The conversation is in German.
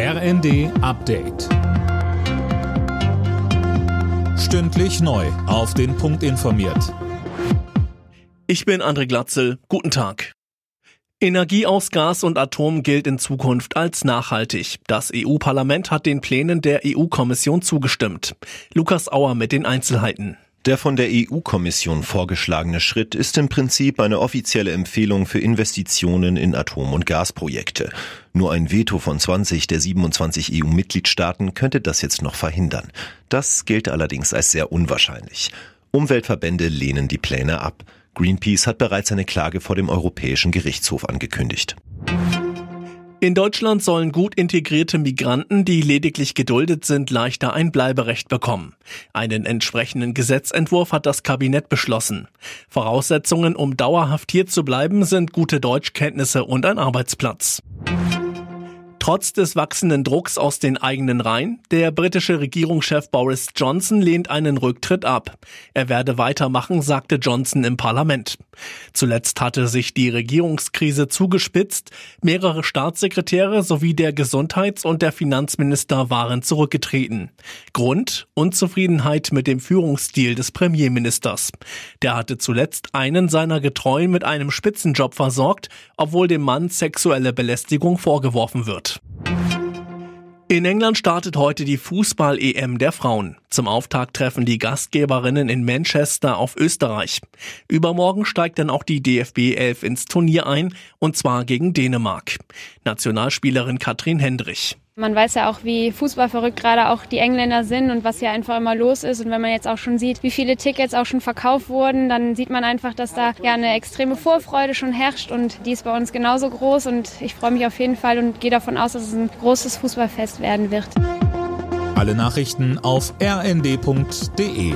RND Update. Stündlich neu. Auf den Punkt informiert. Ich bin André Glatzel. Guten Tag. Energie aus Gas und Atom gilt in Zukunft als nachhaltig. Das EU-Parlament hat den Plänen der EU-Kommission zugestimmt. Lukas Auer mit den Einzelheiten. Der von der EU-Kommission vorgeschlagene Schritt ist im Prinzip eine offizielle Empfehlung für Investitionen in Atom- und Gasprojekte. Nur ein Veto von 20 der 27 EU-Mitgliedstaaten könnte das jetzt noch verhindern. Das gilt allerdings als sehr unwahrscheinlich. Umweltverbände lehnen die Pläne ab. Greenpeace hat bereits eine Klage vor dem Europäischen Gerichtshof angekündigt. In Deutschland sollen gut integrierte Migranten, die lediglich geduldet sind, leichter ein Bleiberecht bekommen. Einen entsprechenden Gesetzentwurf hat das Kabinett beschlossen. Voraussetzungen, um dauerhaft hier zu bleiben, sind gute Deutschkenntnisse und ein Arbeitsplatz. Trotz des wachsenden Drucks aus den eigenen Reihen, der britische Regierungschef Boris Johnson lehnt einen Rücktritt ab. Er werde weitermachen, sagte Johnson im Parlament. Zuletzt hatte sich die Regierungskrise zugespitzt. Mehrere Staatssekretäre sowie der Gesundheits- und der Finanzminister waren zurückgetreten. Grund? Unzufriedenheit mit dem Führungsstil des Premierministers. Der hatte zuletzt einen seiner Getreuen mit einem Spitzenjob versorgt, obwohl dem Mann sexuelle Belästigung vorgeworfen wird. In England startet heute die Fußball-EM der Frauen. Zum Auftakt treffen die Gastgeberinnen in Manchester auf Österreich. Übermorgen steigt dann auch die DFB 11 ins Turnier ein, und zwar gegen Dänemark. Nationalspielerin Katrin Hendrich. Man weiß ja auch, wie fußballverrückt gerade auch die Engländer sind und was hier einfach immer los ist. Und wenn man jetzt auch schon sieht, wie viele Tickets auch schon verkauft wurden, dann sieht man einfach, dass da ja eine extreme Vorfreude schon herrscht und die ist bei uns genauso groß. Und ich freue mich auf jeden Fall und gehe davon aus, dass es ein großes Fußballfest werden wird. Alle Nachrichten auf rnd.de